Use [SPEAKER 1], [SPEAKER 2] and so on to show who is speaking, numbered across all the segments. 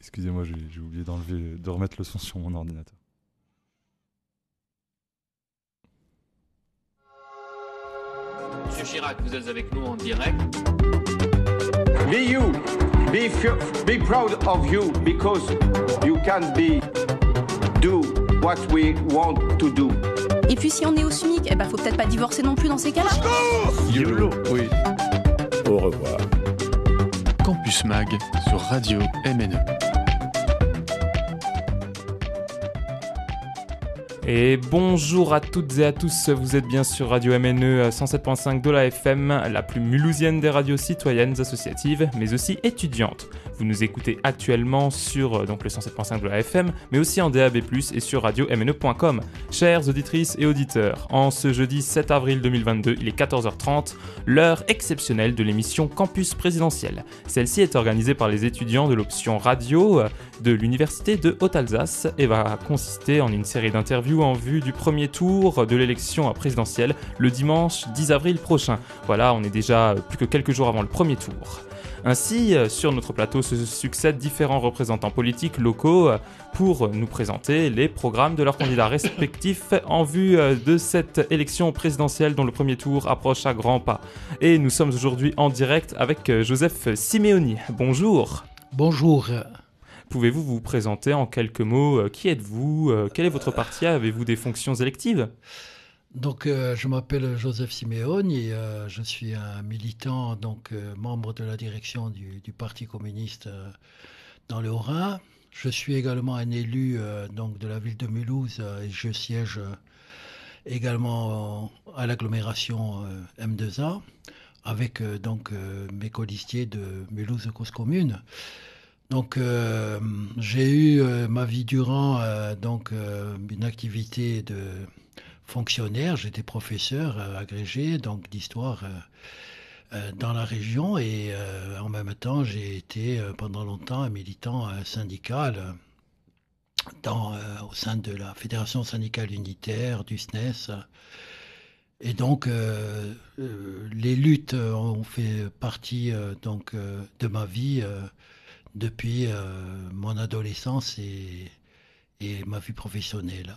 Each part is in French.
[SPEAKER 1] Excusez-moi, j'ai oublié d'enlever, de remettre le son sur mon ordinateur.
[SPEAKER 2] Monsieur Chirac, vous êtes avec nous en direct.
[SPEAKER 3] Be you. Be, be proud of you because you can be do what we want to do.
[SPEAKER 4] Et puis si on est au SMIC, eh ben faut peut-être pas divorcer non plus dans ces cas-là.
[SPEAKER 1] YOLO, oui.
[SPEAKER 5] Au revoir.
[SPEAKER 6] Campus Mag sur Radio MNE.
[SPEAKER 7] Et bonjour à toutes et à tous, vous êtes bien sur Radio MNE 107.5 de la FM, la plus mulhousienne des radios citoyennes associatives, mais aussi étudiantes. Vous nous écoutez actuellement sur euh, donc, le 107.5 de la FM, mais aussi en DAB+, et sur radio-mne.com. Chères auditrices et auditeurs, en ce jeudi 7 avril 2022, il est 14h30, l'heure exceptionnelle de l'émission Campus présidentiel. Celle-ci est organisée par les étudiants de l'option radio euh, de l'Université de Haute-Alsace et va consister en une série d'interviews en vue du premier tour de l'élection présidentielle le dimanche 10 avril prochain. Voilà, on est déjà plus que quelques jours avant le premier tour. Ainsi, euh, sur notre plateau se succèdent différents représentants politiques locaux euh, pour nous présenter les programmes de leurs candidats respectifs en vue euh, de cette élection présidentielle dont le premier tour approche à grands pas. Et nous sommes aujourd'hui en direct avec Joseph Simeoni. Bonjour.
[SPEAKER 8] Bonjour.
[SPEAKER 7] Pouvez-vous vous présenter en quelques mots Qui êtes-vous Quel est votre parti Avez-vous des fonctions électives?
[SPEAKER 8] Donc, euh, je m'appelle Joseph Simeone et euh, je suis un militant, donc euh, membre de la direction du, Parti communiste dans le Haut-Rhin. Je suis également un élu donc de la ville de Mulhouse et je siège également à l'agglomération M2A avec donc mes colistiers de Mulhouse Cause Commune. Donc j'ai eu ma vie durant donc une activité de fonctionnaire, j'étais professeur euh, agrégé donc d'histoire euh, euh, dans la région et en même temps j'ai été pendant longtemps un militant syndical au sein de la Fédération syndicale unitaire du SNES. Et donc, les luttes ont fait partie donc de ma vie depuis mon adolescence et, et ma vie professionnelle.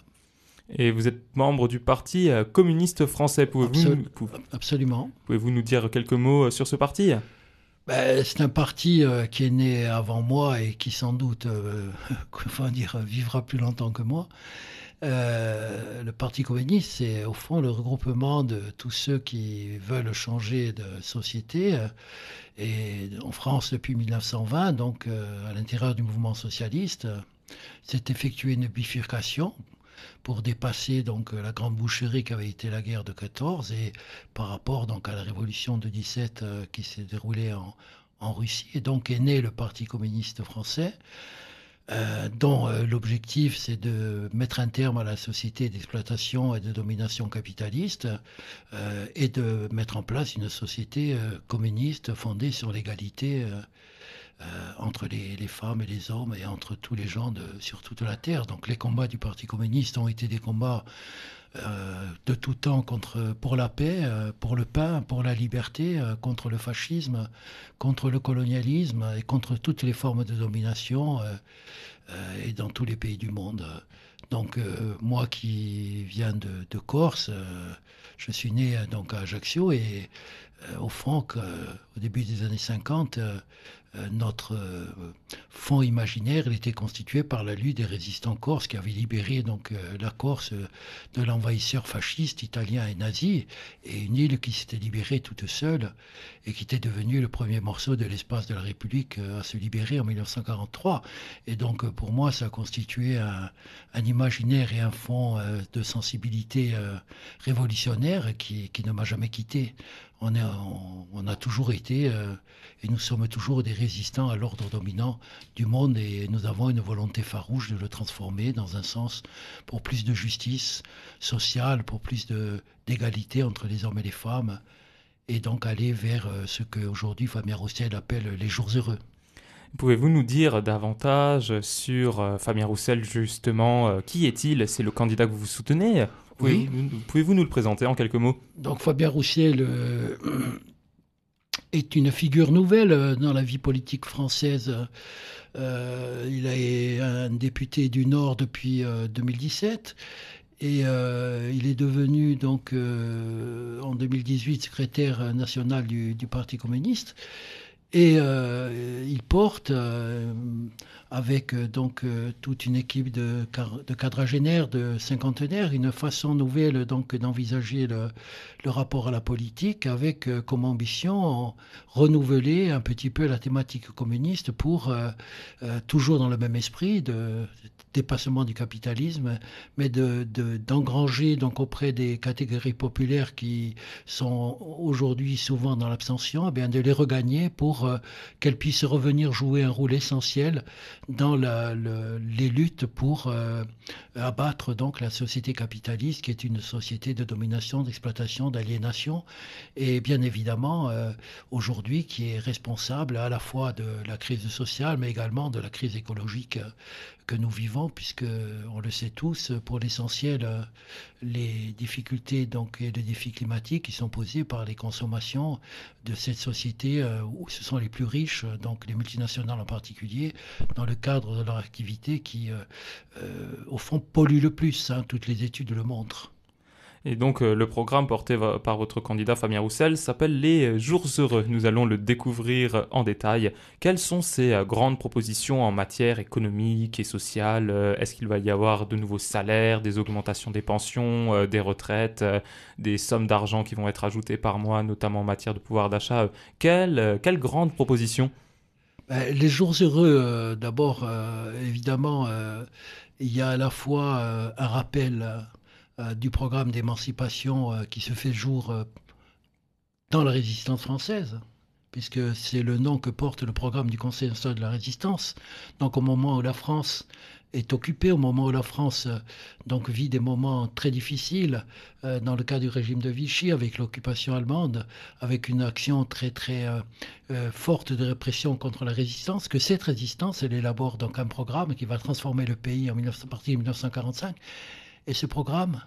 [SPEAKER 7] Et vous êtes membre du Parti euh, communiste français. Pouvez-vous
[SPEAKER 8] Absolument.
[SPEAKER 7] Pouvez-vous nous dire quelques mots euh, sur ce parti?
[SPEAKER 8] Ben, C'est un parti euh, qui est né avant moi et qui sans doute dire, vivra plus longtemps que moi. Le Parti communiste, c'est au fond le regroupement de tous ceux qui veulent changer de société. et en France, depuis 1920, donc à l'intérieur du mouvement socialiste, s'est effectué une bifurcation pour dépasser donc la grande boucherie qui avait été la guerre de 14 et par rapport donc à la révolution de 17 euh, qui s'est déroulée en, Russie et donc est né le Parti communiste français. Euh, dont euh, l'objectif c'est de mettre un terme à la société d'exploitation et de domination capitaliste et de mettre en place une société communiste fondée sur l'égalité euh, entre les, femmes et les hommes et entre tous les gens sur toute la terre. Donc les combats du Parti communiste ont été des combats euh, de tout temps contre, pour la paix, euh, pour le pain, pour la liberté, contre le fascisme, contre le colonialisme et contre toutes les formes de domination et dans tous les pays du monde. Donc moi qui viens de, de Corse, je suis né donc à Ajaccio et au fond, au début des années 50, euh, notre euh, fond imaginaire était constitué par la lutte des résistants corses qui avaient libéré donc euh, la Corse de l'envahisseur fasciste italien et nazi et une île qui s'était libérée toute seule et qui était devenue le premier morceau de l'espace de la République à se libérer en 1943 et donc pour moi ça a constitué un, imaginaire et un fond de sensibilité révolutionnaire qui ne m'a jamais quitté on, a toujours été euh, et nous sommes toujours des résistants à l'ordre dominant du monde et nous avons une volonté farouche de le transformer dans un sens pour plus de justice sociale, pour plus d'égalité entre les hommes et les femmes et donc aller vers euh, ce qu'aujourd'hui Fabien Roussel appelle les jours heureux.
[SPEAKER 7] Pouvez-vous nous dire davantage sur euh, Fabien Roussel, justement Qui est-il? C'est le candidat que vous soutenez? Pouvez-vous nous le présenter en quelques mots?
[SPEAKER 8] Donc Fabien Roussiel, est une figure nouvelle euh, dans la vie politique française. Euh, il est un député du Nord depuis 2017 et il est devenu donc en 2018 secrétaire national du, du Parti communiste. Et il porte avec euh, donc euh, toute une équipe de, de quadragénaires, de cinquantenaires, une façon nouvelle donc d'envisager le, le, rapport à la politique avec euh, comme ambition renouveler un petit peu la thématique communiste pour toujours dans le même esprit de dépassement du capitalisme, mais de, d'engranger donc auprès des catégories populaires qui sont aujourd'hui souvent dans l'abstention, eh bien de les regagner pour qu'elles puissent revenir jouer un rôle essentiel dans les luttes pour euh, abattre donc la société capitaliste, qui est une société de domination, d'exploitation, d'aliénation, et bien évidemment euh, aujourd'hui qui est responsable à la fois de la crise sociale, mais également de la crise écologique que nous vivons, puisque on le sait tous, pour l'essentiel, euh, les difficultés donc et les défis climatiques qui sont posés par les consommations de cette société euh, où ce sont les plus riches, donc les multinationales en particulier, dans le cadre de leur activité qui, euh, au fond, polluent le plus. Hein, toutes les études le montrent.
[SPEAKER 7] Et donc euh, le programme porté par votre candidat Fabien Roussel s'appelle Les Jours Heureux. Nous allons le découvrir en détail. Quelles sont ces euh, grandes propositions en matière économique et sociale? Euh, Est-ce qu'il va y avoir de nouveaux salaires, des augmentations des pensions, des retraites, des sommes d'argent qui vont être ajoutées par mois, notamment en matière de pouvoir d'achat? Quelles, grandes propositions?
[SPEAKER 8] Ben, les jours heureux, d'abord, évidemment, il y a à la fois un rappel du programme d'émancipation euh, qui se fait jour euh, dans la résistance française, puisque c'est le nom que porte le programme du Conseil national de la résistance. Donc au moment où la France est occupée, au moment où la France donc vit des moments très difficiles dans le cas du régime de Vichy, avec l'occupation allemande, avec une action très très forte de répression contre la résistance, que cette résistance, elle élabore donc un programme qui va transformer le pays en 19, à partir de 1945 et ce programme,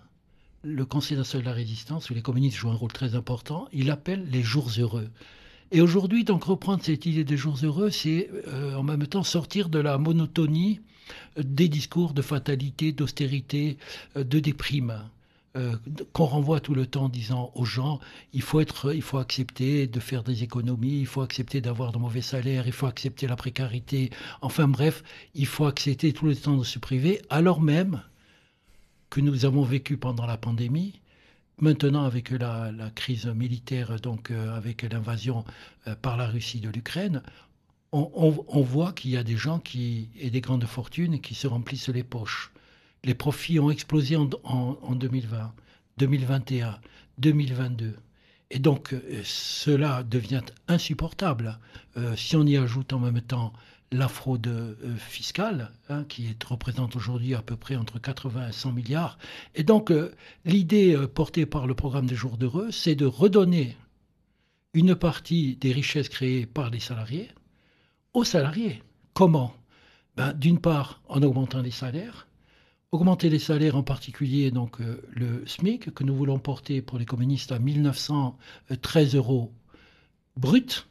[SPEAKER 8] le Conseil national de la résistance, où les communistes jouent un rôle très important, il appelle les jours heureux. Et aujourd'hui, donc, reprendre cette idée des jours heureux, c'est euh, en même temps sortir de la monotonie euh, des discours de fatalité, d'austérité, euh, de déprime. qu'on renvoie tout le temps en disant aux gens il faut être il faut accepter de faire des économies il faut accepter d'avoir de mauvais salaires il faut accepter la précarité enfin bref il faut accepter tout le temps de se priver alors même que nous avons vécu pendant la pandémie, maintenant avec la, crise militaire, donc euh, avec l'invasion euh, par la Russie de l'Ukraine, on, voit qu'il y a des gens qui et des grandes fortunes qui se remplissent les poches. Les profits ont explosé en, en 2020, 2021, 2022. Et donc euh, cela devient insupportable si on y ajoute en même temps la fraude euh, fiscale, hein, qui représente aujourd'hui à peu près entre 80 et 100 milliards. Et donc, euh, l'idée euh, portée par le programme des jours d'heureux, c'est de redonner une partie des richesses créées par les salariés aux salariés. Comment? Ben, D'une part, en augmentant les salaires, augmenter les salaires en particulier, donc le SMIC, que nous voulons porter pour les communistes à 1913 euros brut,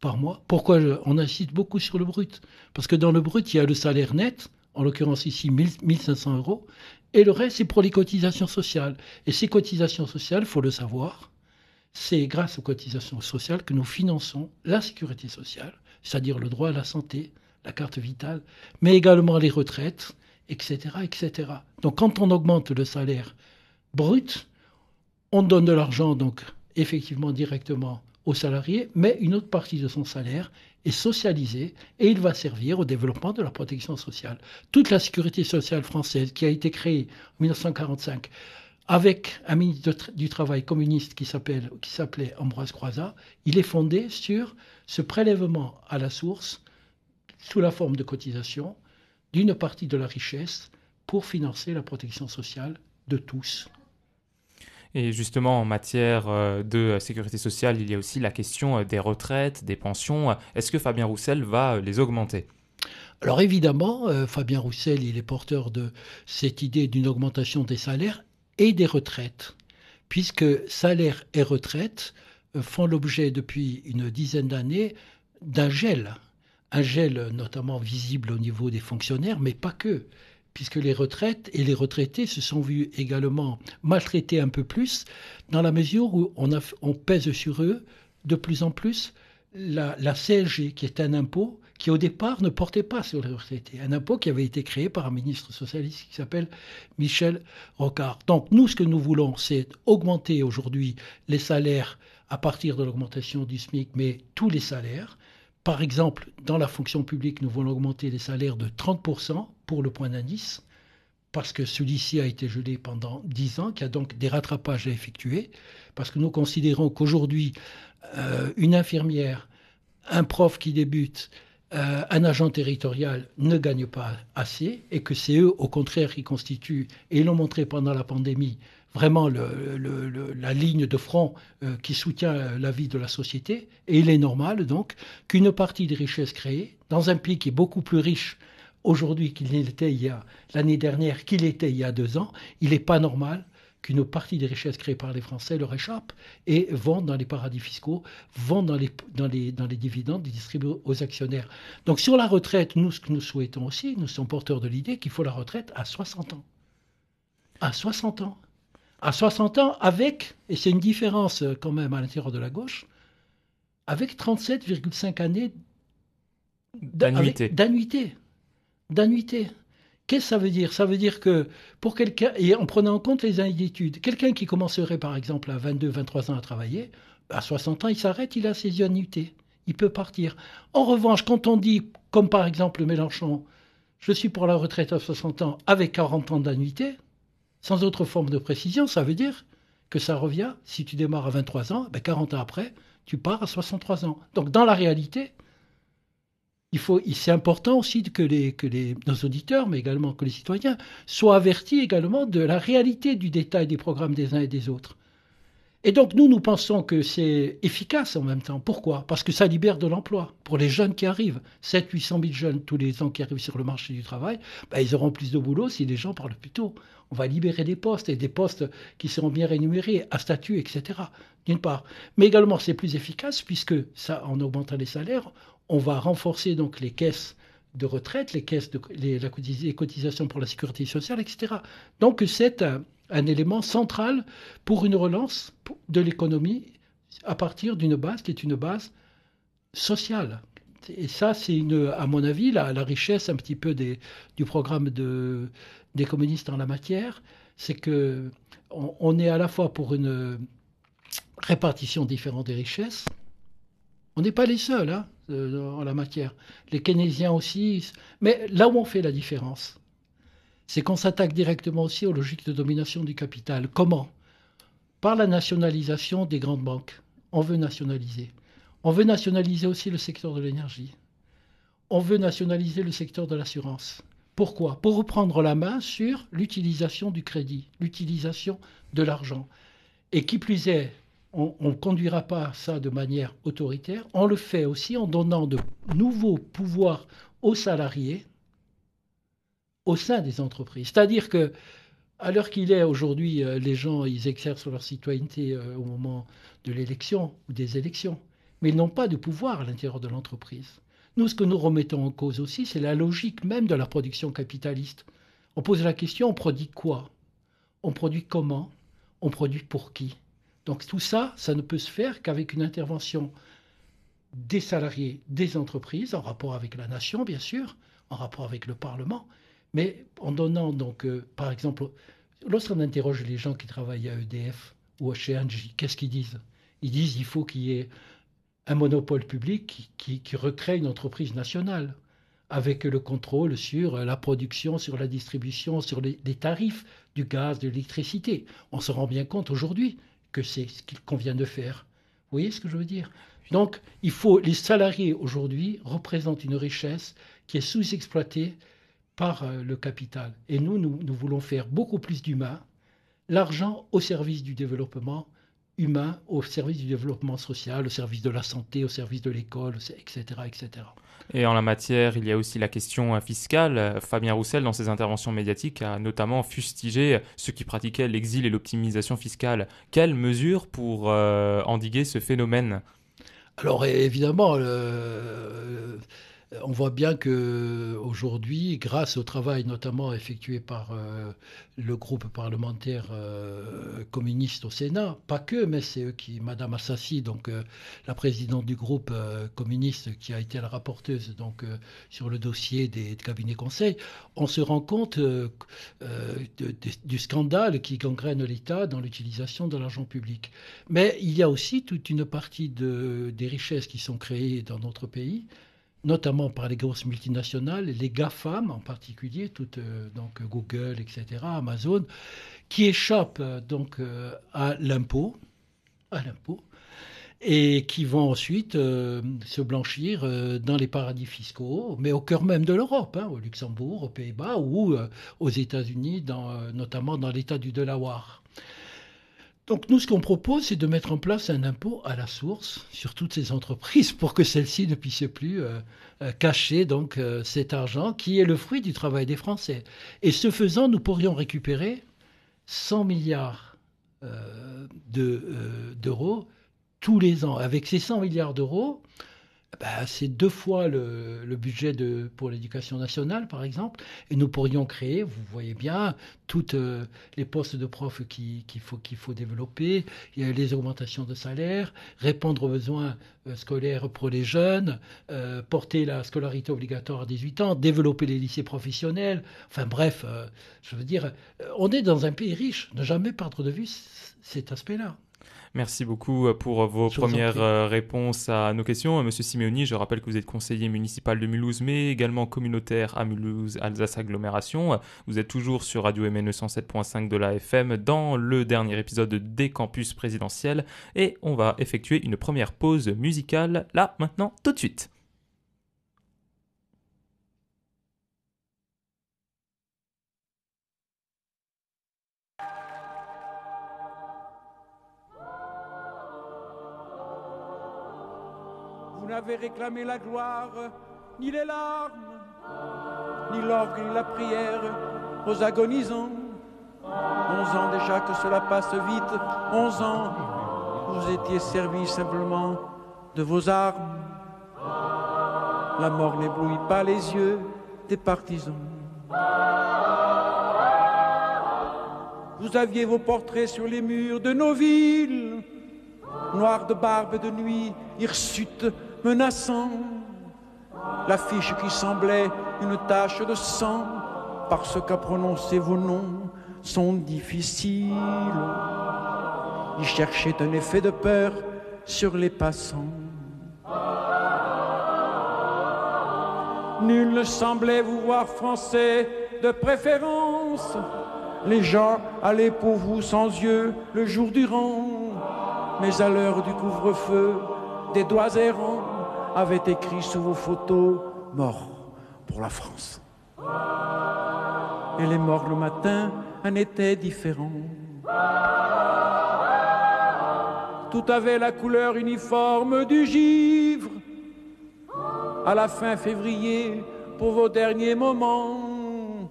[SPEAKER 8] par mois. Pourquoi on insiste beaucoup sur le brut? Parce que dans le brut, il y a le salaire net, en l'occurrence ici 1500 euros, et le reste, c'est pour les cotisations sociales. Et ces cotisations sociales, faut le savoir, c'est grâce aux cotisations sociales que nous finançons la sécurité sociale, c'est-à-dire le droit à la santé, la carte vitale, mais également les retraites, etc., etc. Donc quand on augmente le salaire brut, on donne de l'argent donc effectivement directement aux salariés, mais une autre partie de son salaire est socialisée et il va servir au développement de la protection sociale. Toute la sécurité sociale française qui a été créée en 1945 avec un ministre du Travail communiste qui s'appelait Ambroise Croizat, il est fondé sur ce prélèvement à la source, sous la forme de cotisation, d'une partie de la richesse pour financer la protection sociale de tous.
[SPEAKER 7] Et justement, en matière euh, de sécurité sociale, il y a aussi la question euh, des retraites, des pensions. Est-ce que Fabien Roussel va euh, les augmenter?
[SPEAKER 8] Alors évidemment, Fabien Roussel, il est porteur de cette idée d'une augmentation des salaires et des retraites, puisque salaire et retraite euh, font l'objet depuis une dizaine d'années d'un gel. Un gel notamment visible au niveau des fonctionnaires, mais pas que, puisque les retraites et les retraités se sont vus également maltraités un peu plus, dans la mesure où on, pèse sur eux de plus en plus la, la CSG, qui est un impôt qui au départ ne portait pas sur les retraités, un impôt qui avait été créé par un ministre socialiste qui s'appelle Michel Rocard. Donc nous, ce que nous voulons, c'est augmenter aujourd'hui les salaires à partir de l'augmentation du SMIC, mais tous les salaires. Par exemple, dans la fonction publique, nous voulons augmenter les salaires de 30% pour le point d'indice, parce que celui-ci a été gelé pendant 10 ans, qu'il y a donc des rattrapages à effectuer, parce que nous considérons qu'aujourd'hui, euh, une infirmière, un prof qui débute, euh, un agent territorial ne gagne pas assez, et que c'est eux, au contraire, qui constituent, et l'ont montré pendant la pandémie, vraiment la ligne de front euh, qui soutient la vie de la société. Et il est normal, donc, qu'une partie des richesses créées, dans un pays qui est beaucoup plus riche aujourd'hui qu'il l'était il y a l'année dernière, qu'il était il y a deux ans, il n'est pas normal qu'une partie des richesses créées par les Français leur échappe et vont dans les paradis fiscaux, vont dans les, dans les, dans les dividendes et distribuent aux actionnaires. Donc sur la retraite, nous, ce que nous souhaitons aussi, nous sommes porteurs de l'idée qu'il faut la retraite à 60 ans. À 60 ans. À 60 ans, avec, et c'est une différence euh, quand même à l'intérieur de la gauche, avec 37,5 années d'a-
[SPEAKER 7] D'annuité.
[SPEAKER 8] D'annuité. Qu'est-ce que ça veut dire? Ça veut dire que pour quelqu'un, et en prenant en compte les années d'études, quelqu'un qui commencerait par exemple à 22, 23 ans à travailler, à 60 ans, il s'arrête, il a ses annuités. Il peut partir. En revanche, quand on dit, comme par exemple Mélenchon, je suis pour la retraite à 60 ans avec 40 ans d'annuité, sans autre forme de précision, ça veut dire que ça revient, si tu démarres à 23 ans, ben 40 ans après, tu pars à 63 ans. Donc dans la réalité, il faut, c'est important aussi que, nos auditeurs, mais également que les citoyens, soient avertis également de la réalité du détail des programmes des uns et des autres. Et donc nous, nous pensons que c'est efficace en même temps. Pourquoi? Parce que ça libère de l'emploi pour les jeunes qui arrivent. 7 800 000 jeunes tous les ans qui arrivent sur le marché du travail, ben, ils auront plus de boulot si les gens parlent plus tôt. On va libérer des postes et des postes qui seront bien rémunérés, à statut, etc. D'une part. Mais également, c'est plus efficace puisque ça, en augmentant les salaires, on va renforcer donc les caisses de retraite, les caisses de les, cotisations pour la sécurité sociale, etc. Donc c'est un, élément central pour une relance de l'économie à partir d'une base qui est une base sociale. Et ça, c'est à mon avis, la, richesse un petit peu du programme de, des communistes en la matière, c'est que on, on est à la fois pour une répartition différente des richesses. On n'est pas les seuls hein, en la matière. Les keynésiens aussi. Mais là où on fait la différence, c'est qu'on s'attaque directement aussi aux logiques de domination du capital. Comment? Par la nationalisation des grandes banques. On veut nationaliser. On veut nationaliser aussi le secteur de l'énergie. On veut nationaliser le secteur de l'assurance. Pourquoi? Pour reprendre la main sur l'utilisation du crédit, l'utilisation de l'argent. Et qui plus est, on ne conduira pas ça de manière autoritaire, on le fait aussi en donnant de nouveaux pouvoirs aux salariés au sein des entreprises. C'est-à-dire que, à l'heure qu'il est aujourd'hui, euh, les gens, exercent leur citoyenneté euh, au moment de l'élection ou des élections, mais ils n'ont pas de pouvoir à l'intérieur de l'entreprise. Nous, ce que nous remettons en cause aussi, c'est la logique même de la production capitaliste. On pose la question, on produit quoi? On produit comment? On produit pour qui? Donc tout ça, ça ne peut se faire qu'avec une intervention des salariés, des entreprises, en rapport avec la nation, bien sûr, en rapport avec le Parlement, mais en donnant donc, euh, par exemple, lorsqu'on interroge les gens qui travaillent à EDF ou chez Engie, qu'est-ce qu'ils disent? Ils disent qu'il faut qu'il y ait un monopole public qui, recrée une entreprise nationale, avec le contrôle sur la production, sur la distribution, sur les tarifs du gaz, de l'électricité. On se rend bien compte aujourd'hui que c'est ce qu'il convient de faire. Vous voyez ce que je veux dire? Donc, il faut, les salariés aujourd'hui représentent une richesse qui est sous-exploitée par euh, le capital. Et nous, nous, nous voulons faire beaucoup plus d'humains, l'argent au service du développement humains au service du développement social, au service de la santé, au service de l'école, etc., etc.
[SPEAKER 7] Et en la matière, il y a aussi la question euh, fiscale. Fabien Roussel, dans ses interventions médiatiques, a notamment fustigé ceux qui pratiquaient l'exil et l'optimisation fiscale. Quelles mesures pour euh, endiguer ce phénomène?
[SPEAKER 8] Alors évidemment, on voit bien que aujourd'hui, grâce au travail notamment effectué par euh, le groupe parlementaire euh, communiste au Sénat, pas que, mais c'est eux qui, Madame Assassi, donc euh, la présidente du groupe communiste qui a été la rapporteuse sur le dossier des, cabinets conseils, on se rend compte du scandale qui gangrène l'État dans l'utilisation de l'argent public. Mais il y a aussi toute une partie de, des richesses qui sont créées dans notre pays notamment par les grosses multinationales, les GAFAM en particulier, toutes, euh, donc Google, etc., Amazon, qui échappent euh, donc euh, à l'impôt, et qui vont ensuite se blanchir dans les paradis fiscaux, mais au cœur même de l'Europe, hein, au Luxembourg, aux Pays-Bas ou aux États-Unis, notamment dans l'État du Delaware. Donc nous, ce qu'on propose, c'est de mettre en place un impôt à la source sur toutes ces entreprises pour que celles-ci ne puissent plus euh, euh, cacher donc euh, cet argent qui est le fruit du travail des Français. Et ce faisant, nous pourrions récupérer 100 milliards d'euros tous les ans. Avec ces 100 milliards d'euros, bah, c'est deux fois le, budget pour l'éducation nationale, par exemple, et nous pourrions créer, vous voyez bien, toutes euh, les postes de profs qu'il faut, développer, les augmentations de salaire, répondre aux besoins euh, scolaires pour les jeunes, euh, porter la scolarité obligatoire à 18 ans, développer les lycées professionnels, enfin bref, je veux dire, on est dans un pays riche, ne jamais perdre de vue cet aspect-là.
[SPEAKER 7] Merci beaucoup euh, pour euh, vos premières euh, réponses à nos questions. Monsieur Simeoni, je rappelle que vous êtes conseiller municipal de Mulhouse, mais également communautaire à Mulhouse, Alsace Agglomération. Vous êtes toujours sur Radio MNE 107.5 de la FM dans le dernier épisode des campus présidentiels et on va effectuer une première pause musicale là, maintenant, tout de suite.
[SPEAKER 9] N'avez réclamé la gloire, ni les larmes, ni l'orgue, ni la prière aux agonisants. Onze ans déjà que cela passe vite, onze ans, vous étiez servis simplement de vos armes. La mort n'éblouit pas les yeux des partisans. Vous aviez vos portraits sur les murs de nos villes, noirs de barbe de nuit, hirsutes menaçant, l'affiche qui semblait une tache de sang, parce qu'à prononcer vos noms sont difficiles. Il cherchait un effet de peur sur les passants. Nul ne semblait vous voir français de préférence. Les gens allaient pour vous sans yeux le jour durant, mais à l'heure du couvre-feu, des doigts errants avaient écrit sous vos photos Mort pour la France. Et les morts le matin en étaient différents. Tout avait la couleur uniforme du givre. À la fin février, pour vos derniers moments.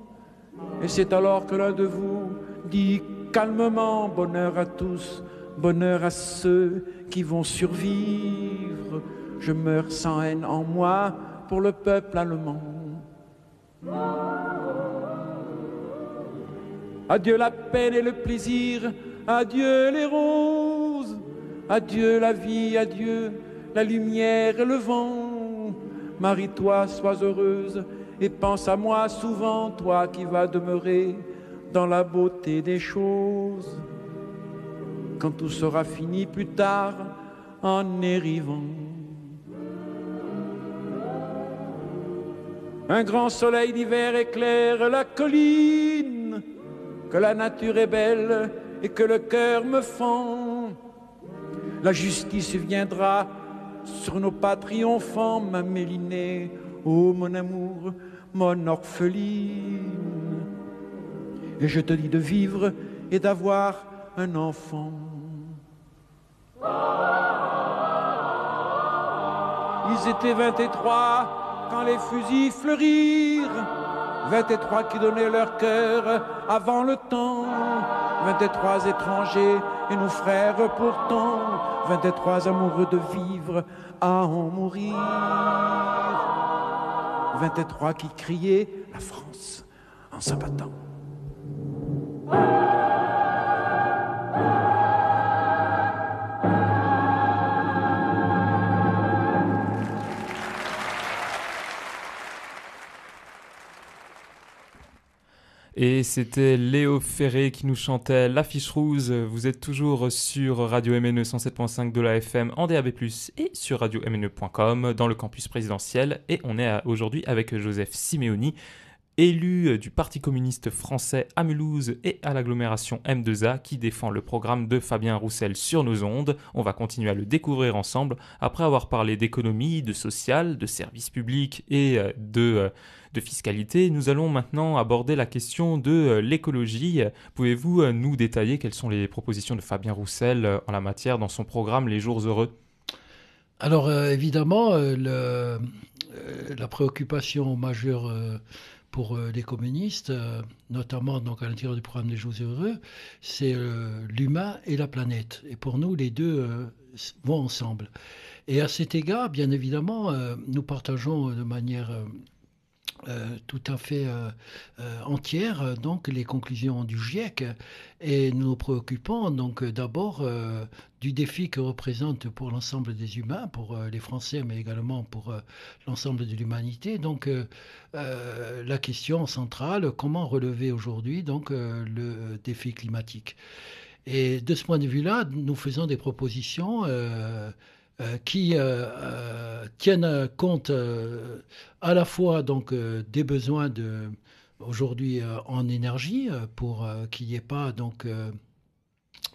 [SPEAKER 9] Et c'est alors que l'un de vous dit calmement bonheur à tous, bonheur à ceux qui vont survivre. Je meurs sans haine en moi pour le peuple allemand. Adieu la peine et le plaisir, adieu les roses, adieu la vie, adieu la lumière et le vent. Marie-toi, sois heureuse et pense à moi souvent, toi qui vas demeurer dans la beauté des choses quand tout sera fini plus tard en arrivant. Un grand soleil d'hiver éclaire la colline, que la nature est belle et que le cœur me fend. La justice viendra sur nos pas triomphants, ma mélinée, ô mon amour, mon orpheline. Et je te dis de vivre et d'avoir un enfant. Ils étaient 23 quand les fusils fleurirent. 23 qui donnaient leur cœur avant le temps. 23 étrangers et nos frères pourtant. 23 amoureux de vivre à en mourir. 23 qui criaient la France en s'abattant.
[SPEAKER 7] Et c'était Léo Ferré qui nous chantait L'affiche rouge. Vous êtes toujours sur Radio MNE 107.5 de la FM en DAB+, et sur radio-mne.com dans le campus présidentiel. Et on est aujourd'hui avec Joseph Simeoni, élu du Parti communiste français à Mulhouse et à l'agglomération M2A qui défend le programme de Fabien Roussel sur nos ondes. On va continuer à le découvrir ensemble après avoir parlé d'économie, de social, de services publics et euh, de... Euh, de fiscalité, nous allons maintenant aborder la question de euh, l'écologie. Pouvez-vous euh, nous détailler quelles sont les propositions de Fabien Roussel euh, en la matière dans son programme Les Jours Heureux?
[SPEAKER 8] Alors évidemment, la préoccupation majeure pour les communistes, notamment donc à l'intérieur du programme des Jours Heureux, c'est l'humain et la planète. Et pour nous, les deux vont ensemble. Et à cet égard, bien évidemment, nous partageons de manière euh, tout à fait euh, euh, entière donc les conclusions du GIEC et nous nous préoccupons donc d'abord du défi que représente pour l'ensemble des humains, pour les Français mais également pour l'ensemble de l'humanité. Donc la question centrale comment relever aujourd'hui donc le défi climatique? Et de ce point de vue-là, nous faisons des propositions euh, qui euh, euh, tiennent compte à la fois donc des besoins de aujourd'hui en énergie pour qu'il n'y ait pas donc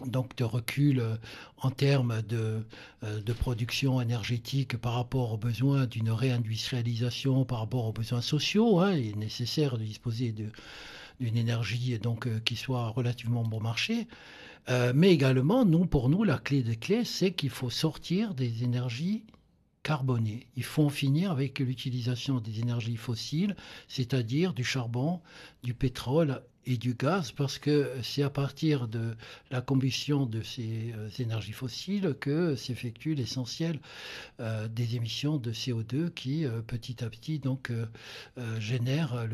[SPEAKER 8] donc de recul en termes de, de, production énergétique par rapport aux besoins d'une réindustrialisation, par rapport aux besoins sociaux. Hein. il est nécessaire de disposer d'une énergie donc qui soit relativement bon marché. Euh, mais également, nous, pour nous, la clé des clés, c'est qu'il faut sortir des énergies carbonées. Il faut en finir avec l'utilisation des énergies fossiles, c'est-à-dire du charbon, du pétrole et du gaz, parce que c'est à partir de la combustion de ces euh, énergies fossiles que s'effectue l'essentiel euh, des émissions de CO2 qui, euh, petit à petit, donc, génèrent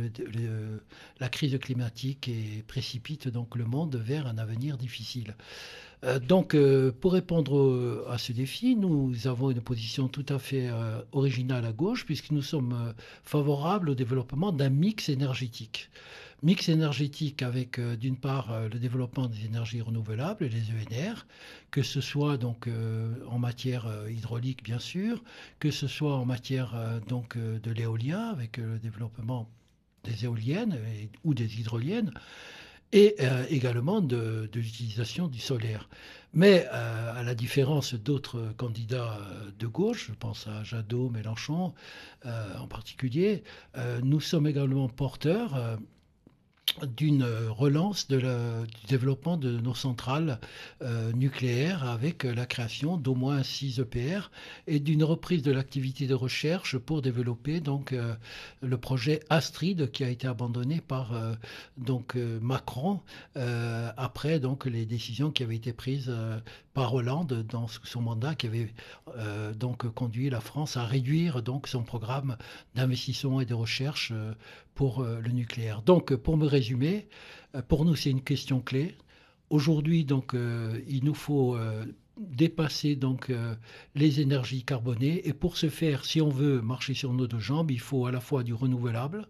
[SPEAKER 8] la crise climatique et précipite donc le monde vers un avenir difficile. Donc, pour répondre à ce défi, nous avons une position tout à fait originale à gauche, puisque nous sommes favorables au développement d'un mix énergétique. Mix énergétique avec euh, d'une part euh, le développement des énergies renouvelables, les ENR, que ce soit donc euh, en matière hydraulique bien sûr, que ce soit en matière donc de l'éolien avec le développement des éoliennes ou des hydroliennes et également de, l'utilisation du solaire. Mais à la différence d'autres candidats de gauche, je pense à Jadot, Mélenchon en particulier, nous sommes également porteurs d'une relance de du développement de nos centrales euh, nucléaires avec la création d'au moins 6 EPR et d'une reprise de l'activité de recherche pour développer donc euh, le projet Astrid qui a été abandonné par euh, donc Macron après donc les décisions qui avaient été prises par Hollande dans son mandat qui avait donc conduit la France à réduire donc son programme d'investissement et de recherche pour euh, le nucléaire. Donc, pour me résumer, euh, pour nous, c'est une question clé. Aujourd'hui, donc, euh, il nous faut dépasser donc les énergies carbonées. Et pour ce faire, si on veut marcher sur nos deux jambes, il faut à la fois du renouvelable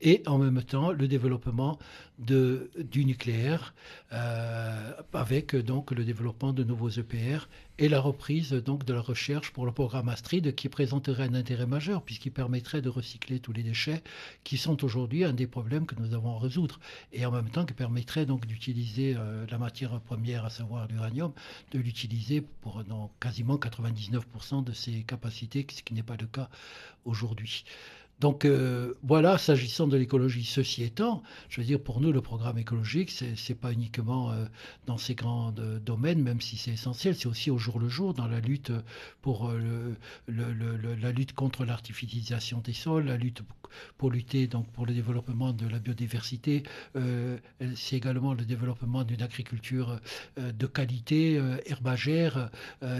[SPEAKER 8] et en même temps le développement de, du nucléaire euh, avec donc le développement de nouveaux EPR et la reprise donc de la recherche pour le programme Astrid qui présenterait un intérêt majeur puisqu'il permettrait de recycler tous les déchets qui sont aujourd'hui un des problèmes que nous avons à résoudre et en même temps qui permettrait donc d'utiliser euh, la matière première à savoir l'uranium de l'utiliser pour dans quasiment 99% de ses capacités ce qui n'est pas le cas aujourd'hui. Donc euh, voilà, s'agissant de l'écologie, ceci étant, je veux dire, pour nous, le programme écologique, c'est n'est pas uniquement euh, dans ces grands euh, domaines, même si c'est essentiel, c'est aussi au jour le jour dans la lutte pour contre l'artificialisation des sols, la lutte pour lutter donc pour le développement de la biodiversité, c'est également le développement d'une agriculture de qualité, herbagère,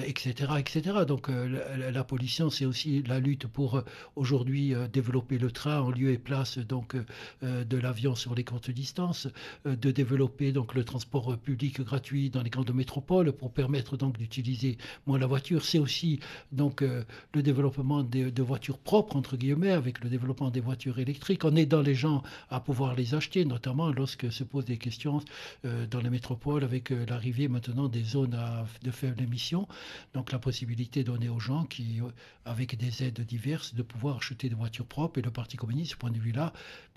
[SPEAKER 8] etc., etc. Donc la, la pollution, c'est aussi la lutte pour aujourd'hui développer développer le train en lieu et place donc euh, de l'avion sur les courtes distances, euh, de développer donc le transport public gratuit dans les grandes métropoles pour permettre donc d'utiliser moins la voiture. C'est aussi donc euh, le développement de, voitures propres entre guillemets avec le développement des voitures électriques en aidant les gens à pouvoir les acheter, notamment lorsque se posent des questions dans les métropoles avec l'arrivée maintenant des zones à, de faible émission. Donc la possibilité donnée aux gens qui, avec des aides diverses, de pouvoir acheter des voitures propres. Et le Parti communiste, ce point de vue-là,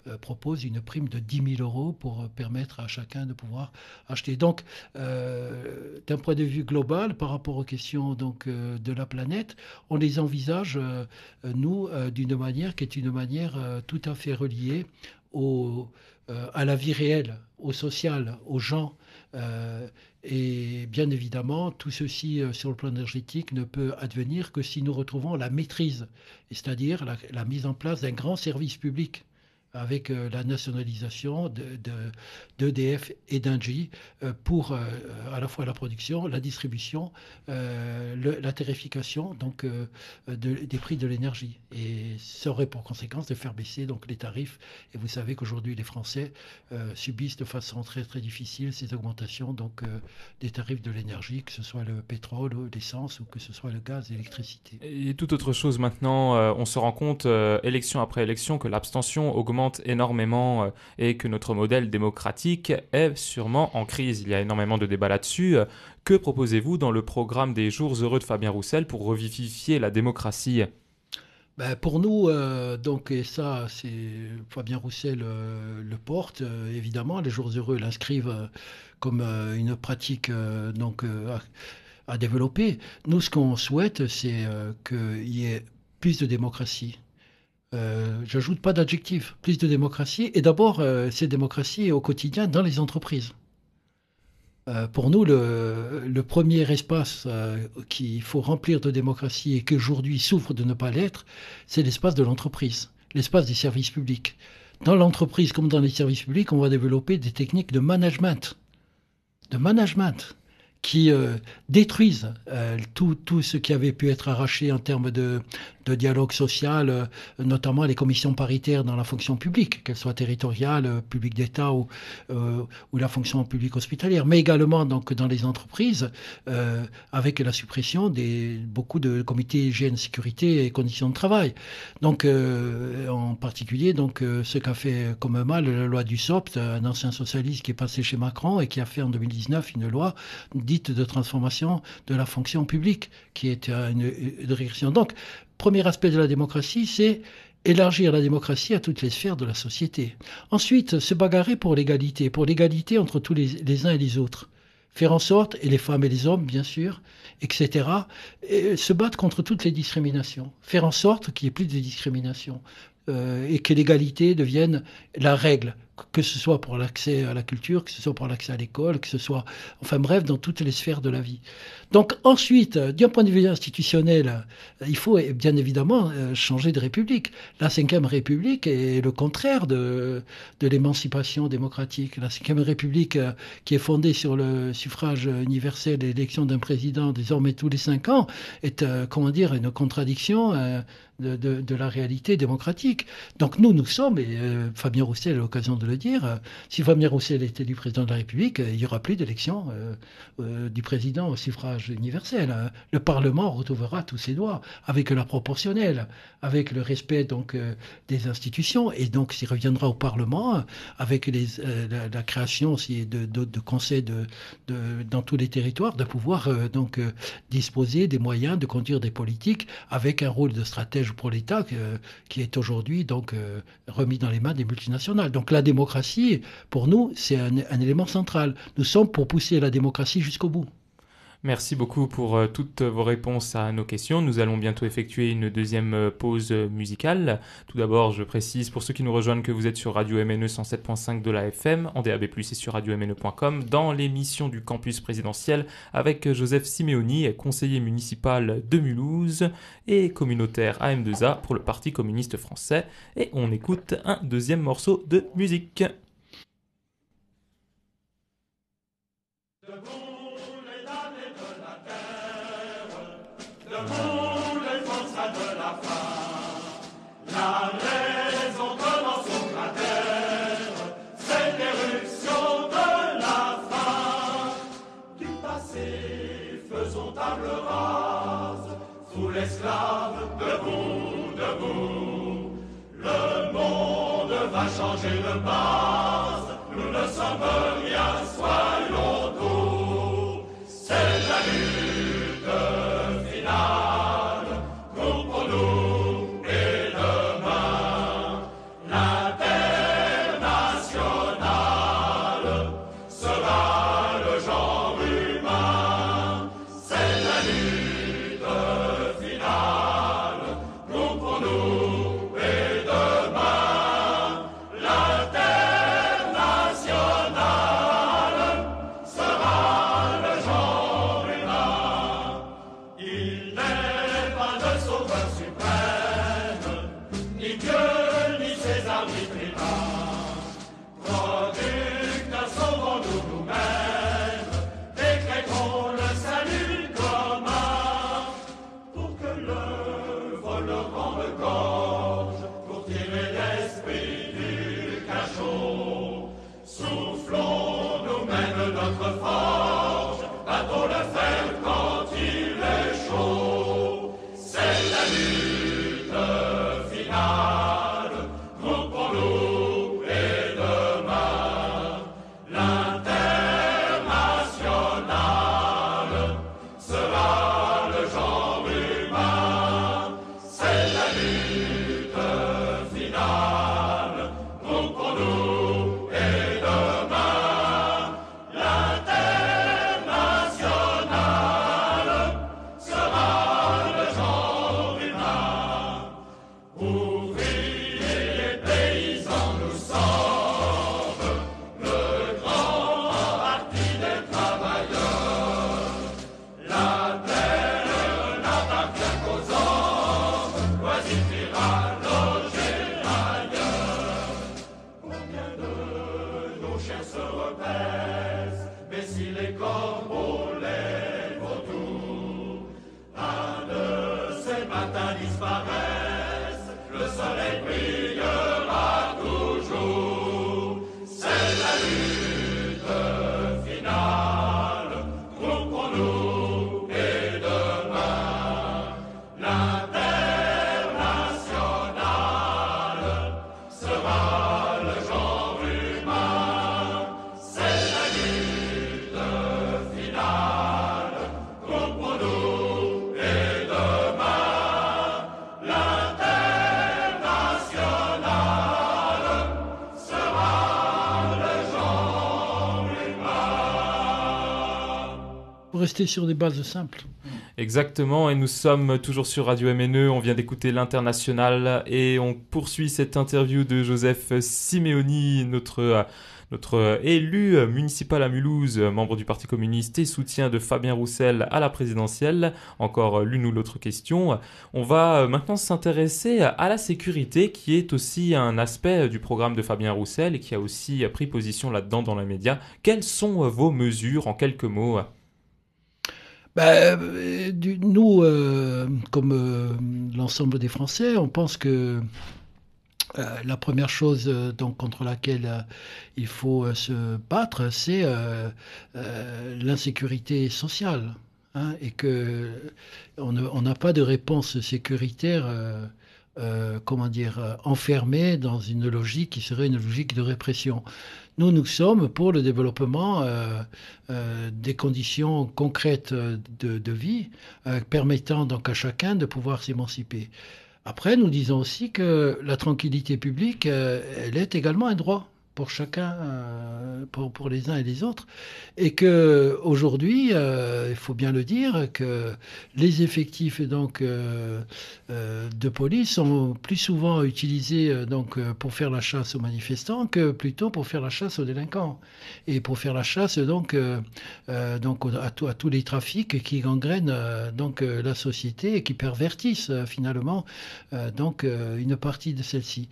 [SPEAKER 8] euh, propose une prime de 10 000 euros pour euh, permettre à chacun de pouvoir acheter. Donc, euh, d'un point de vue global, par rapport aux questions donc, de la planète, on les envisage, nous, d'une manière qui est une manière tout à fait reliée au, à la vie réelle, au social, aux gens. Et bien évidemment, tout ceci euh, sur le plan énergétique ne peut advenir que si nous retrouvons la maîtrise, c'est-à-dire la, mise en place d'un grand service public avec euh, la nationalisation d'EDF de, et d'Engie euh, pour euh, à la fois la production, la distribution, la tarification donc, des prix de l'énergie. Et ça aurait pour conséquence de faire baisser donc, les tarifs. Et vous savez qu'aujourd'hui, les Français subissent de façon très très difficile ces augmentations donc, des tarifs de l'énergie, que ce soit le pétrole, l'essence ou que ce soit le gaz, l'électricité.
[SPEAKER 7] Et toute autre chose maintenant, on se rend compte, élection après élection, que l'abstention augmente énormément euh, et que notre modèle démocratique est sûrement en crise. Il y a énormément de débats là-dessus. Que proposez-vous dans le programme des Jours heureux de Fabien Roussel pour revivifier la démocratie?
[SPEAKER 8] Ben pour nous, euh, donc, et ça, c'est Fabien Roussel euh, le porte, évidemment, les jours heureux l'inscrivent comme une pratique donc, à, à, développer. Nous, ce qu'on souhaite, c'est qu'il y ait plus de démocratie. Euh, j'ajoute pas d'adjectif, plus de démocratie. Et d'abord, euh, c'est démocratie au quotidien dans les entreprises. Euh, pour nous, le, premier espace qu'il faut remplir de démocratie et qui aujourd'hui souffre de ne pas l'être, c'est l'espace de l'entreprise, l'espace des services publics. Dans l'entreprise comme dans les services publics, on va développer des techniques de management. De management qui détruisent tout, tout, ce qui avait pu être arraché en termes de, de dialogue social, euh, notamment les commissions paritaires dans la fonction publique, qu'elle soit territoriale, euh, publique d'État ou, euh, ou la fonction publique hospitalière, mais également donc dans les entreprises, avec la suppression des beaucoup de comités hygiène, sécurité et conditions de travail. Donc, en particulier, donc ce qu'a fait comme mal la loi du SOPT, un ancien socialiste qui est passé chez Macron et qui a fait en 2019 une loi dite de transformation de la fonction publique, qui est une, une régression. Donc, premier aspect de la démocratie, c'est élargir la démocratie à toutes les sphères de la société. Ensuite, se bagarrer pour l'égalité, pour l'égalité entre tous les, uns et les autres. Faire en sorte, et les femmes et les hommes, bien sûr, etc., se battre contre toutes les discriminations. Faire en sorte qu'il n'y ait plus de discrimination. Euh, et que l'égalité devienne la règle, que ce soit pour l'accès à la culture, que ce soit pour l'accès à l'école, que ce soit, enfin bref, dans toutes les sphères de la vie. Donc ensuite, d'un point de vue institutionnel, il faut bien évidemment euh, changer de république. La Ve République est le contraire de, de l'émancipation démocratique. La Ve République, euh, qui est fondée sur le suffrage universel et l'élection d'un président désormais tous les cinq ans, est, comment dire, une contradiction de, la réalité démocratique. Donc nous, nous sommes, et euh, Fabien Roussel a l'occasion de le dire, euh, si Fabien Roussel est élu président de la République, euh, il n'y aura plus d'élection du président au suffrage universel. Hein. Le Parlement retrouvera tous ses droits, avec la proportionnelle, avec le respect donc des institutions, et donc s'il reviendra au Parlement, avec la, création aussi de, de, conseils de, dans tous les territoires, de pouvoir donc disposer des moyens de conduire des politiques avec un rôle de stratège pour l'État qui est aujourd'hui donc euh, remis dans les mains des multinationales. Donc la démocratie, pour nous, c'est un, élément central. Nous sommes pour pousser la démocratie jusqu'au bout.
[SPEAKER 7] Merci beaucoup pour euh, toutes vos réponses à nos questions. Nous allons bientôt effectuer une deuxième euh, pause musicale. Tout d'abord, je précise pour ceux qui nous rejoignent que vous êtes sur Radio MNE 107.5 de la FM, en DAB+, et sur radio-mne.com, dans l'émission du campus présidentiel avec Joseph Simeoni, conseiller municipal de Mulhouse et communautaire AM2A pour le Parti communiste français. Et on écoute un deuxième morceau de musique.
[SPEAKER 10] Va changer de base, nous ne sommes rien, soyons
[SPEAKER 8] rester sur des bases simples.
[SPEAKER 7] Exactement, et nous sommes toujours sur Radio MNE, on vient d'écouter l'international et on poursuit cette interview de Joseph Simeoni, notre, notre élu municipal à Mulhouse, membre du Parti communiste et soutien de Fabien Roussel à la présidentielle. Encore l'une ou l'autre question. On va maintenant s'intéresser à la sécurité qui est aussi un aspect du programme de Fabien Roussel et qui a aussi pris position là-dedans dans les médias. Quelles sont vos mesures en quelques mots
[SPEAKER 8] Ben, euh, nous, euh, comme euh, l'ensemble des Français, on pense que la première chose donc, contre laquelle il faut se battre, c'est l'insécurité sociale. hein, et que on n'a pas de réponse sécuritaire, euh, comment dire, euh, enfermée dans une logique qui serait une logique de répression. Nous, nous sommes pour le développement euh, des conditions concrètes de, de vie permettant donc à chacun de pouvoir s'émanciper. Après, nous disons aussi que la tranquillité publique, elle est également un droit. Pour chacun, euh, pour, les uns et les autres, et que aujourd'hui, euh, il faut bien le dire, que les effectifs donc euh, de police sont plus souvent utilisés donc pour faire la chasse aux manifestants que plutôt pour faire la chasse aux délinquants et pour faire la chasse donc donc à, tous les trafics qui gangrènent donc la société et qui pervertissent finalement donc une partie de celle-ci.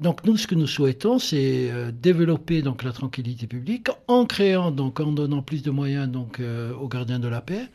[SPEAKER 8] Donc nous, ce que nous souhaitons, c'est euh, développer donc la tranquillité publique en créant donc en donnant plus de moyens donc euh, aux gardiens de la paix,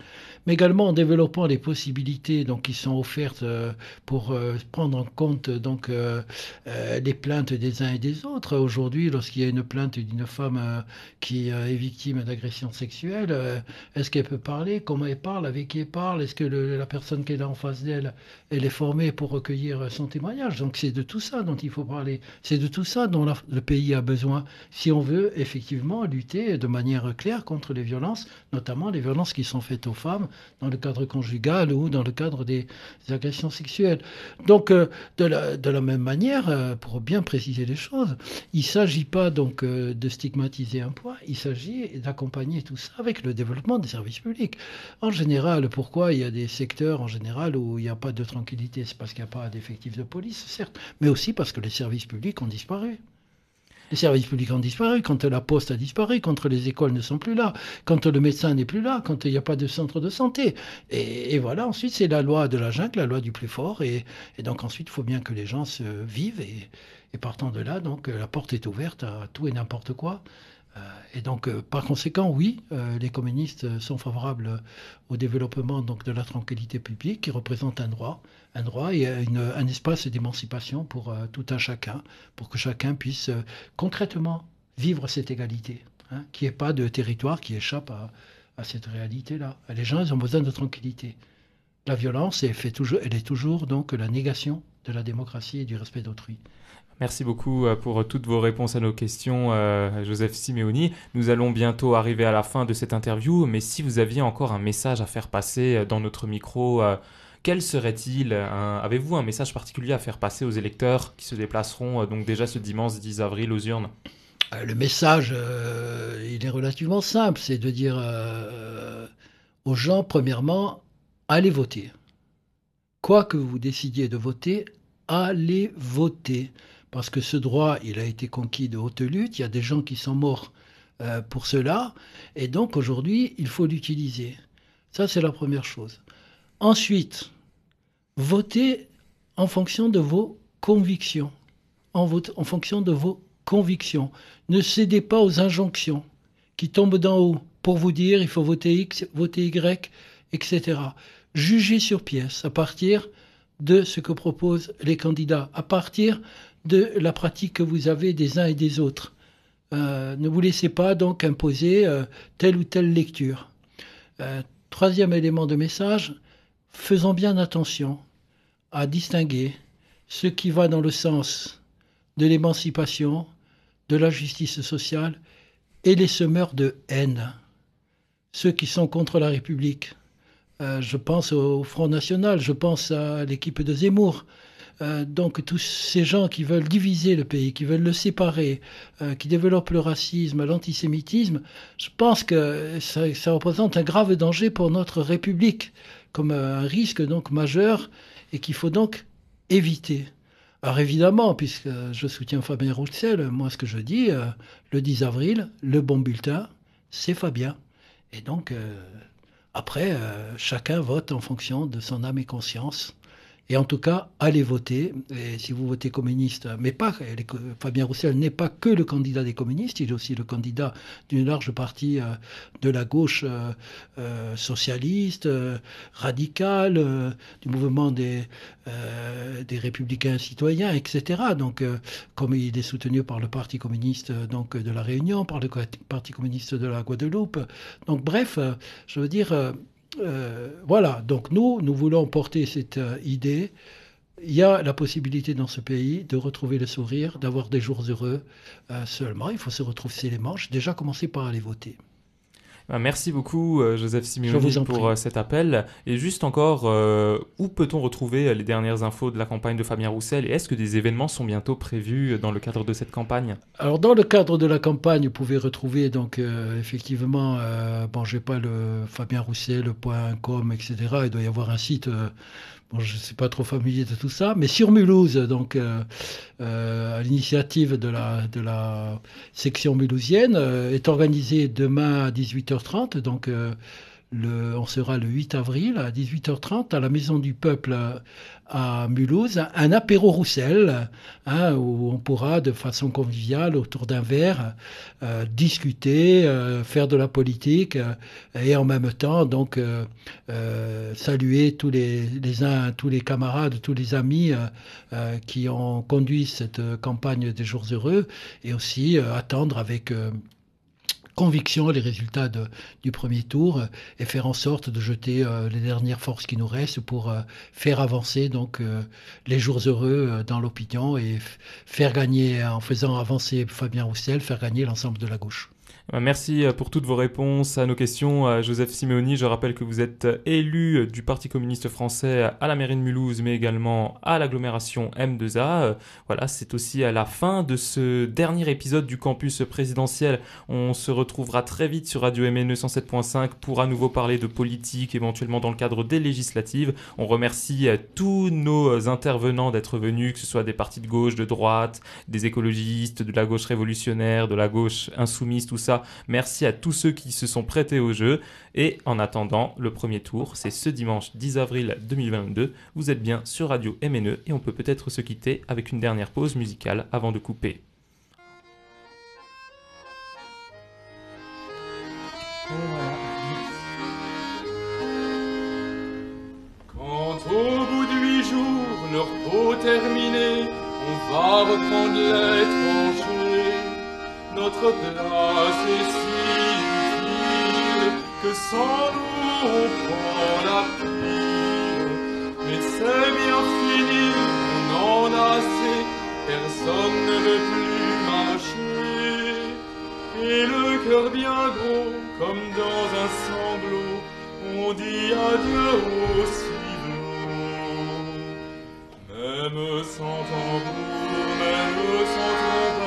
[SPEAKER 8] mais également en développant les possibilités donc qui sont offertes euh, pour euh, prendre en compte donc euh, les plaintes des uns et des autres. Aujourd'hui, lorsqu'il y a une plainte d'une femme qui est victime d'agression sexuelle, est-ce qu'elle peut parler? Comment elle parle? Avec qui elle parle? Est-ce que la personne qui est là en face d'elle, elle est formée pour recueillir son témoignage? Donc c'est de tout ça dont il faut parler. C'est de tout ça dont le pays a besoin si on veut effectivement lutter de manière claire contre les violences, notamment les violences qui sont faites aux femmes dans le cadre conjugal ou dans le cadre des, agressions sexuelles. Donc euh, de, la, de la même manière, euh, pour bien préciser les choses, il ne s'agit pas donc euh, de stigmatiser un point, il s'agit d'accompagner tout ça avec le développement des services publics. En général, pourquoi il y a des secteurs en général où il n'y a pas de tranquillité? C'est parce qu'il n'y a pas d'effectifs de police, certes, mais aussi parce que les services publics ont disparu. Les services publics ont disparu quand la poste a disparu, quand les écoles ne sont plus là, quand le médecin n'est plus là, quand il n'y a pas de centre de santé. Et, voilà, ensuite c'est la loi de la jungle, la loi du plus fort. Et, donc ensuite, il faut bien que les gens se vivent. Et, partant de là, donc la porte est ouverte à tout et n'importe quoi. Euh, Et donc, euh, par conséquent, oui, euh, les communistes sont favorables au développement donc, de la tranquillité publique, qui représente un droit, un droit et un espace d'émancipation pour euh, tout un chacun, pour que chacun puisse euh, concrètement vivre cette égalité, hein, qu'il n'y ait pas de territoire qui échappe à, cette réalité-là. Les gens, ils ont besoin de tranquillité. La violence, elle, fait toujours, elle est toujours donc la négation de la démocratie et du respect d'autrui.
[SPEAKER 7] Merci beaucoup euh, pour toutes vos réponses à nos questions, Joseph Simeoni. Nous allons bientôt arriver à la fin de cette interview, mais si vous aviez encore un message à faire passer dans notre micro, quel serait-il Avez-vous un message particulier à faire passer aux électeurs qui se déplaceront euh, donc déjà ce dimanche 10 avril aux urnes?
[SPEAKER 8] Euh, Le message, euh, il est relativement simple, c'est de dire aux gens, premièrement, allez voter. Quoi que vous décidiez de voter, allez voter. Parce que ce droit, il a été conquis de haute lutte, il y a des gens qui sont morts pour cela, et donc aujourd'hui, il faut l'utiliser. Ça, c'est la première chose. Ensuite, votez en fonction de vos convictions. En, en fonction de vos convictions. Ne cédez pas aux injonctions qui tombent d'en haut pour vous dire il faut voter X, voter Y, etc. Jugez sur pièce à partir de ce que proposent les candidats, à partir de la pratique que vous avez des uns et des autres. Euh, ne vous laissez pas donc imposer euh, telle ou telle lecture. Euh, troisième élément de message, faisons bien attention à distinguer ce qui va dans le sens de l'émancipation, de la justice sociale et les semeurs de haine, ceux qui sont contre la République. Euh, je pense au Front National, je pense à l'équipe de Zemmour. Euh, donc tous ces gens qui veulent diviser le pays, qui veulent le séparer, euh, qui développent le racisme, l'antisémitisme, je pense que ça, ça représente un grave danger pour notre République, comme un risque donc majeur et qu'il faut donc éviter. Alors évidemment, puisque je soutiens Fabien Roussel, moi ce que je dis, euh, le 10 avril, le bon bulletin, c'est Fabien. Et donc, euh, après, euh, chacun vote en fonction de son âme et conscience. Et en tout cas, allez voter. Et si vous votez communiste, mais pas, Fabien Roussel n'est pas que le candidat des communistes, il est aussi le candidat d'une large partie euh, de la gauche euh, euh, socialiste, radicale, du mouvement des, des républicains citoyens, etc. Donc, comme il est soutenu par le Parti communiste donc, de la Réunion, par le Parti communiste de la Guadeloupe. Donc, bref, je veux dire, euh, voilà. Donc, nous, nous voulons porter cette euh, idée. Il y a la possibilité dans ce pays de retrouver le sourire, d'avoir des jours heureux. Euh, seulement, il faut se retrousser les manches. Déjà, commencer par aller voter.
[SPEAKER 7] Ah, Merci beaucoup, euh, Joseph
[SPEAKER 8] Je
[SPEAKER 7] Simeoni,
[SPEAKER 8] en
[SPEAKER 7] pour
[SPEAKER 8] prie.
[SPEAKER 7] euh, cet appel. Et juste encore, euh, où peut-on retrouver les dernières infos de la campagne de Fabien Roussel? Et est-ce que des événements sont bientôt prévus dans le cadre de cette campagne?
[SPEAKER 8] Alors dans le cadre de la campagne, vous pouvez retrouver donc euh, effectivement, euh, bon, j'ai pas le Fabien Roussel, le point .com, etc. Il doit y avoir un site. Bon, je ne suis pas trop familier de tout ça, mais sur Mulhouse, donc euh, euh, à l'initiative de la section mulhousienne, euh, est organisé demain à 18h30. Donc on sera le 8 avril à 18h30 à la Maison du Peuple à Mulhouse, un apéro Roussel, hein, où on pourra de façon conviviale autour d'un verre euh, discuter, euh, faire de la politique euh, et en même temps donc saluer tous les, les uns, tous les camarades, tous les amis qui ont conduit cette campagne des jours heureux et aussi attendre avec conviction les résultats de- du premier tour euh, et faire en sorte de jeter euh, les dernières forces qui nous restent pour euh, faire avancer donc les jours heureux dans l'opinion et faire gagner en faisant avancer Fabien Roussel, faire gagner l'ensemble de la gauche.
[SPEAKER 7] Euh, Merci euh, pour toutes vos réponses à nos questions. Euh, Joseph Simeoni, je rappelle que vous êtes élu du Parti communiste français à la mairie de Mulhouse, mais également à l'agglomération M2A. Euh, Voilà, c'est aussi à la fin de ce dernier épisode du campus présidentiel. On se retrouvera très vite sur Radio MNE 107.5 pour à nouveau parler de politique, éventuellement dans le cadre des législatives. On remercie tous nos intervenants d'être venus, que ce soit des partis de gauche, de droite, des écologistes, de la gauche révolutionnaire, de la gauche insoumise, tout ça. Merci à tous ceux qui se sont prêtés au jeu. Et en attendant, le premier tour, c'est ce dimanche 10 avril 2022. Vous êtes bien sur Radio MNE et on peut peut-être se quitter avec une dernière pause musicale avant de couper.
[SPEAKER 10] Quand au bout de huit jours, leur peau terminée, on va reprendre tranchées. Notre place est si utile que sans nous on prend la pile. Mais c'est bien fini, on en a assez, personne ne veut plus marcher. Et le cœur bien gros, comme dans un sanglot, on dit adieu au sifflot. Même sans tambour, même sans trompette,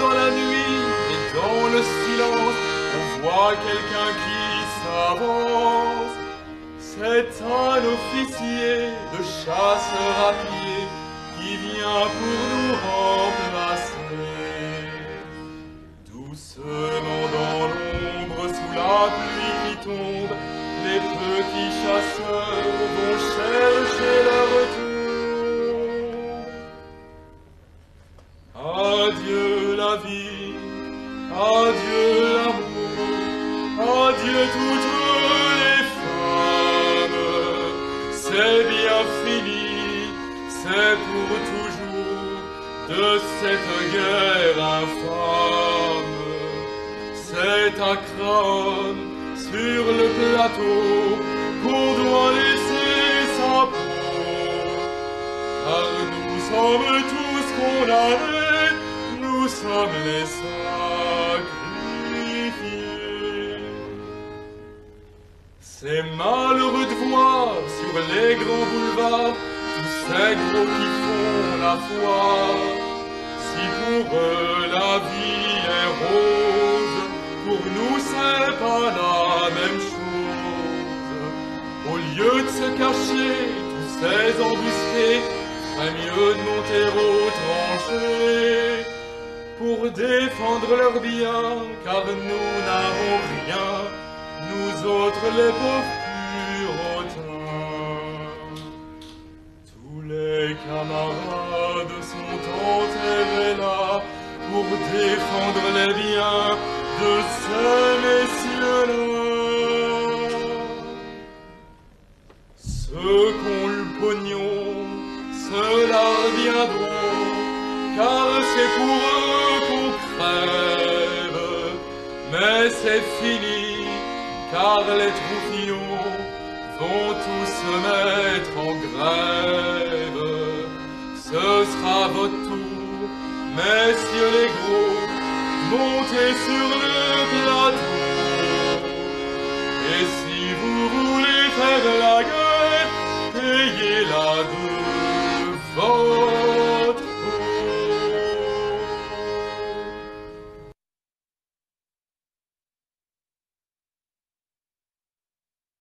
[SPEAKER 10] dans la nuit et dans le on quelqu'un qui s'avance. C'est un officier de chasseur à pied qui vient pour nous remplacer. Doucement dans l'ombre, sous la pluie qui tombe, les petits chasseurs vont chercher leur cette guerre infâme. C'est à Craonne, sur le plateau, qu'on doit laisser sa peau. Car nous sommes tous condamnés, nous sommes les sacrifiés. C'est malheureux de voir sur les grands boulevards tous ces gros qui font la foi. Si pour eux la vie est rose, pas la même chose. Au lieu de se cacher, tous ces embusqués, ferait mieux de monter aux tranchées pour défendre leurs biens, car nous n'avons rien, nous autres les pauvres puritains. Tous les camarades pour défendre les biens de ces messieurs-là. Ceux qu'ont le pognon, ceux-là viendront, car c'est pour eux qu'on crève. Mais c'est fini, car les troufions vont tous se mettre en grève. messieurs les gros, montez sur le plateau. Et si vous voulez faire la gueule, payez-la de.